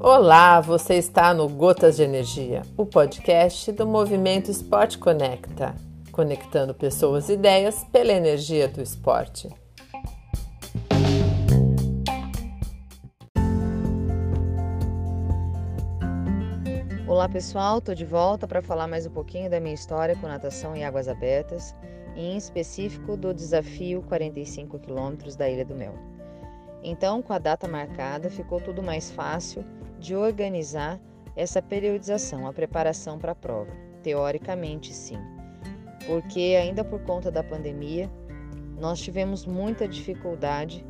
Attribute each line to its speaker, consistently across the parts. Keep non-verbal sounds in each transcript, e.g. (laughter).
Speaker 1: Olá, você está no Gotas de Energia, o podcast do Movimento Esporte Conecta, conectando pessoas e ideias pela energia do esporte.
Speaker 2: Olá pessoal, estou de volta para falar mais um pouquinho da minha história com natação em águas abertas, e em específico do desafio 45 quilômetros da Ilha do Mel. Então, com a data marcada, ficou tudo mais fácil de organizar essa periodização, a preparação para a prova. Teoricamente, sim, porque ainda por conta da pandemia, nós tivemos muita dificuldade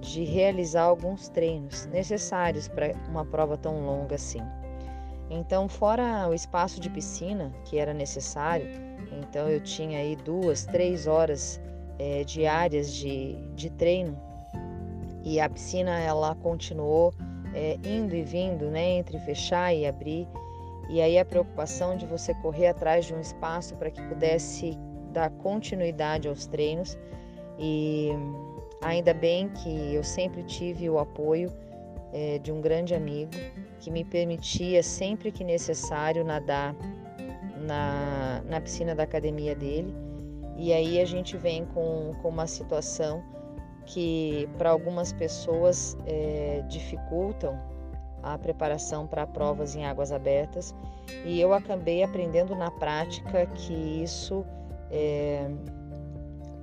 Speaker 2: de realizar alguns treinos necessários para uma prova tão longa assim. Então, fora o espaço de piscina que era necessário, então eu tinha aí duas, três horas é, diárias de, de treino e a piscina ela continuou é, indo e vindo, né, entre fechar e abrir. E aí a preocupação de você correr atrás de um espaço para que pudesse dar continuidade aos treinos. E ainda bem que eu sempre tive o apoio é, de um grande amigo que me permitia, sempre que necessário, nadar na, na piscina da academia dele. E aí a gente vem com, com uma situação que para algumas pessoas é, dificultam a preparação para provas em águas abertas e eu acabei aprendendo na prática que isso é,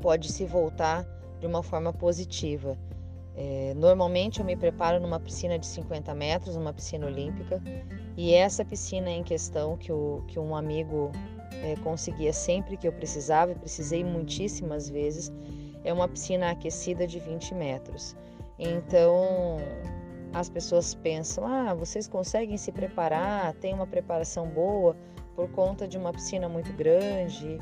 Speaker 2: pode se voltar de uma forma positiva. É, normalmente eu me preparo numa piscina de 50 metros, uma piscina olímpica, e essa piscina em questão que, o, que um amigo é, conseguia sempre que eu precisava, e precisei muitíssimas vezes, é uma piscina aquecida de 20 metros. Então as pessoas pensam: ah, vocês conseguem se preparar, tem uma preparação boa por conta de uma piscina muito grande.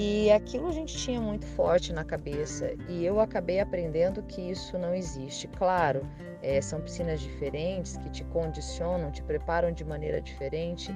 Speaker 2: E aquilo a gente tinha muito forte na cabeça e eu acabei aprendendo que isso não existe. Claro, é, são piscinas diferentes que te condicionam, te preparam de maneira diferente,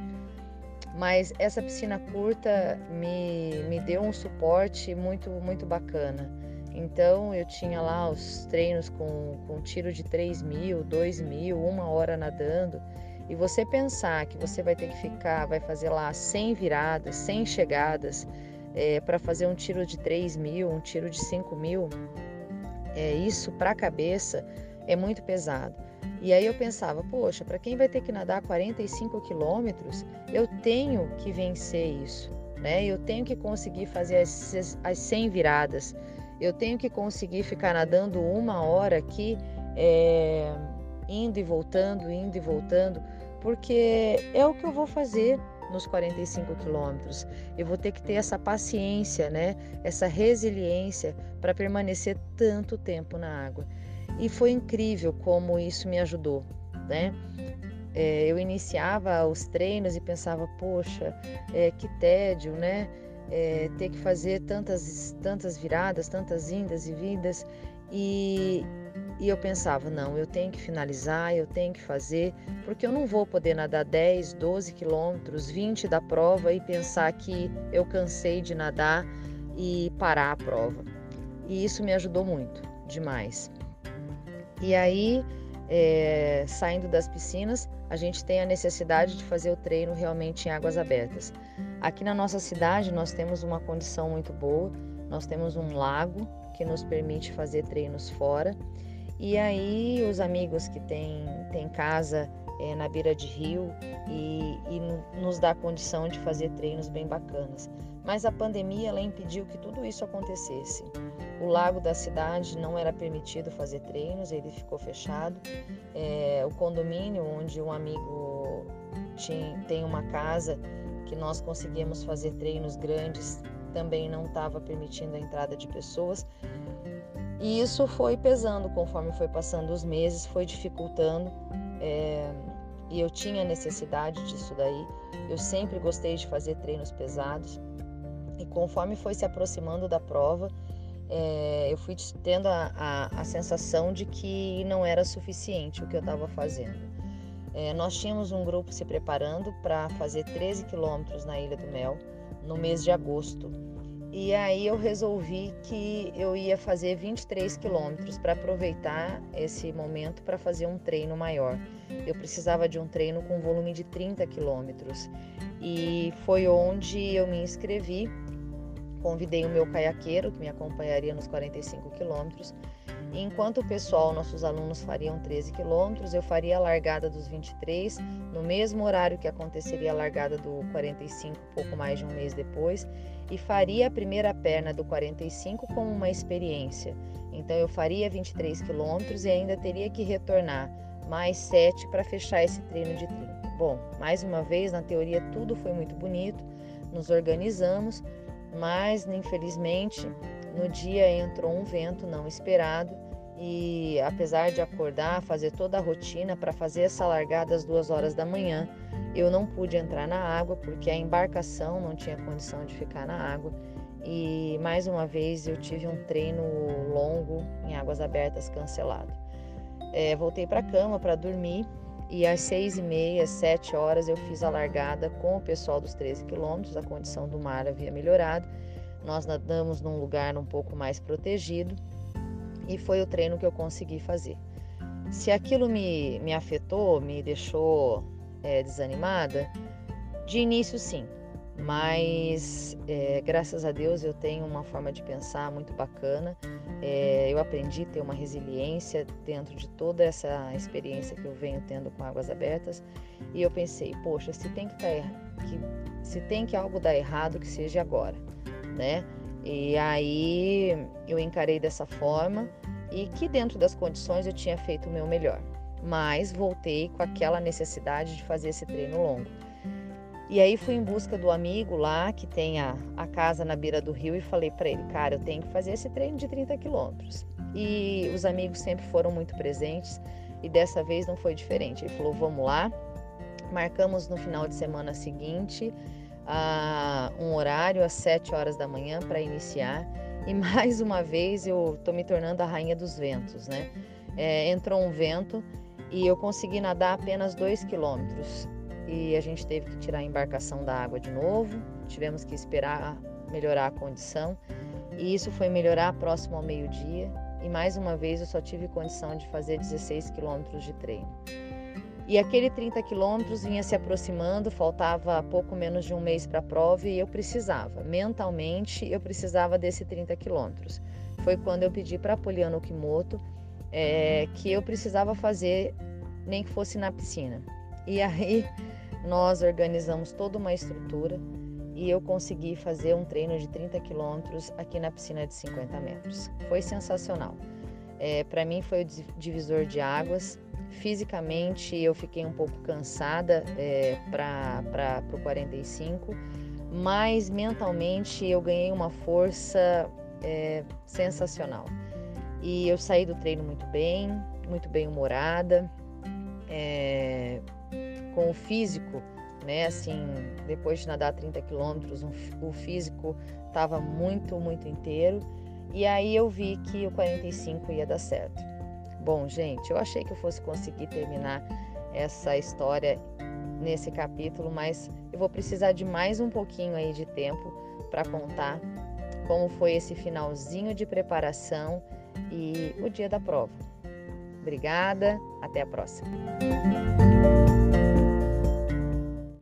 Speaker 2: mas essa piscina curta me, me deu um suporte muito, muito bacana. Então eu tinha lá os treinos com, com tiro de 3 mil, 2 mil, uma hora nadando. E você pensar que você vai ter que ficar, vai fazer lá 100 viradas, 100 chegadas, é, para fazer um tiro de 3 mil, um tiro de 5 mil, é, isso para a cabeça é muito pesado. E aí eu pensava, poxa, para quem vai ter que nadar 45 quilômetros, eu tenho que vencer isso, né? Eu tenho que conseguir fazer as, as 100 viradas, eu tenho que conseguir ficar nadando uma hora aqui, é, indo e voltando, indo e voltando, porque é o que eu vou fazer nos 45 quilômetros. Eu vou ter que ter essa paciência, né? Essa resiliência para permanecer tanto tempo na água. E foi incrível como isso me ajudou, né? É, eu iniciava os treinos e pensava, poxa, é, que tédio, né? É, ter que fazer tantas, tantas viradas, tantas indas e vindas. E, e eu pensava, não, eu tenho que finalizar, eu tenho que fazer, porque eu não vou poder nadar 10, 12 quilômetros, 20 da prova e pensar que eu cansei de nadar e parar a prova. E isso me ajudou muito, demais. E aí, é, saindo das piscinas, a gente tem a necessidade de fazer o treino realmente em águas abertas. Aqui na nossa cidade, nós temos uma condição muito boa, nós temos um lago que nos permite fazer treinos fora e aí os amigos que têm, têm casa é, na beira de rio e, e nos dá condição de fazer treinos bem bacanas. Mas a pandemia ela impediu que tudo isso acontecesse. O lago da cidade não era permitido fazer treinos, ele ficou fechado. É, o condomínio onde um amigo tinha, tem uma casa que nós conseguíamos fazer treinos grandes também não estava permitindo a entrada de pessoas. E isso foi pesando conforme foi passando os meses, foi dificultando. É, e eu tinha necessidade disso daí. Eu sempre gostei de fazer treinos pesados. E conforme foi se aproximando da prova, é, eu fui tendo a, a, a, sensação de que não era suficiente o que eu estava fazendo. É, nós tínhamos um grupo se preparando para fazer 13 quilômetros na Ilha do Mel no mês de agosto. E aí eu resolvi que eu ia fazer 23 quilômetros para aproveitar esse momento para fazer um treino maior. Eu precisava de um treino com volume de 30 quilômetros e foi onde eu me inscrevi. Convidei o meu caiaqueiro que me acompanharia nos 45 quilômetros Enquanto o pessoal, nossos alunos, fariam 13 quilômetros, eu faria a largada dos 23 no mesmo horário que aconteceria a largada do 45, pouco mais de um mês depois, e faria a primeira perna do 45 como uma experiência. Então eu faria 23 quilômetros e ainda teria que retornar mais 7 para fechar esse treino de 30. Bom, mais uma vez, na teoria tudo foi muito bonito, nos organizamos, mas infelizmente no dia entrou um vento não esperado e apesar de acordar, fazer toda a rotina para fazer essa largada às duas horas da manhã, eu não pude entrar na água porque a embarcação não tinha condição de ficar na água e mais uma vez eu tive um treino longo em águas abertas cancelado. É, voltei para a cama para dormir e às seis e meia, sete horas eu fiz a largada com o pessoal dos 13 quilômetros, a condição do mar havia melhorado nós nadamos num lugar um pouco mais protegido e foi o treino que eu consegui fazer. Se aquilo me, me afetou, me deixou é, desanimada, de início sim, mas é, graças a Deus eu tenho uma forma de pensar muito bacana. É, eu aprendi a ter uma resiliência dentro de toda essa experiência que eu venho tendo com águas abertas e eu pensei, poxa, se tem que, tá, que se tem que algo dar errado, que seja agora né? E aí eu encarei dessa forma e que dentro das condições eu tinha feito o meu melhor, mas voltei com aquela necessidade de fazer esse treino longo. E aí fui em busca do amigo lá que tem a, a casa na beira do rio e falei para ele, cara, eu tenho que fazer esse treino de 30 quilômetros. E os amigos sempre foram muito presentes e dessa vez não foi diferente. Ele falou, vamos lá. Marcamos no final de semana seguinte a um horário às 7 horas da manhã para iniciar. E (laughs) mais uma vez eu estou me tornando a rainha dos ventos, né? É, entrou um vento e eu consegui nadar apenas 2 quilômetros. E a gente teve que tirar a embarcação da água de novo, tivemos que esperar melhorar a condição. E isso foi melhorar próximo ao meio-dia. E mais uma vez eu só tive condição de fazer 16 quilômetros de treino. E aquele 30 quilômetros vinha se aproximando, faltava pouco menos de um mês para a prova e eu precisava, mentalmente, eu precisava desse 30 quilômetros. Foi quando eu pedi para a Poliana Okimoto é, que eu precisava fazer, nem que fosse na piscina. E aí nós organizamos toda uma estrutura e eu consegui fazer um treino de 30 quilômetros aqui na piscina de 50 metros. Foi sensacional. É, para mim foi o divisor de águas. Fisicamente eu fiquei um pouco cansada é, para o 45, mas mentalmente eu ganhei uma força é, sensacional. E eu saí do treino muito bem, muito bem humorada, é, com o físico, né? Assim, depois de nadar 30 quilômetros, o físico estava muito, muito inteiro. E aí eu vi que o 45 ia dar certo. Bom, gente, eu achei que eu fosse conseguir terminar essa história nesse capítulo, mas eu vou precisar de mais um pouquinho aí de tempo para contar como foi esse finalzinho de preparação e o dia da prova. Obrigada, até a próxima.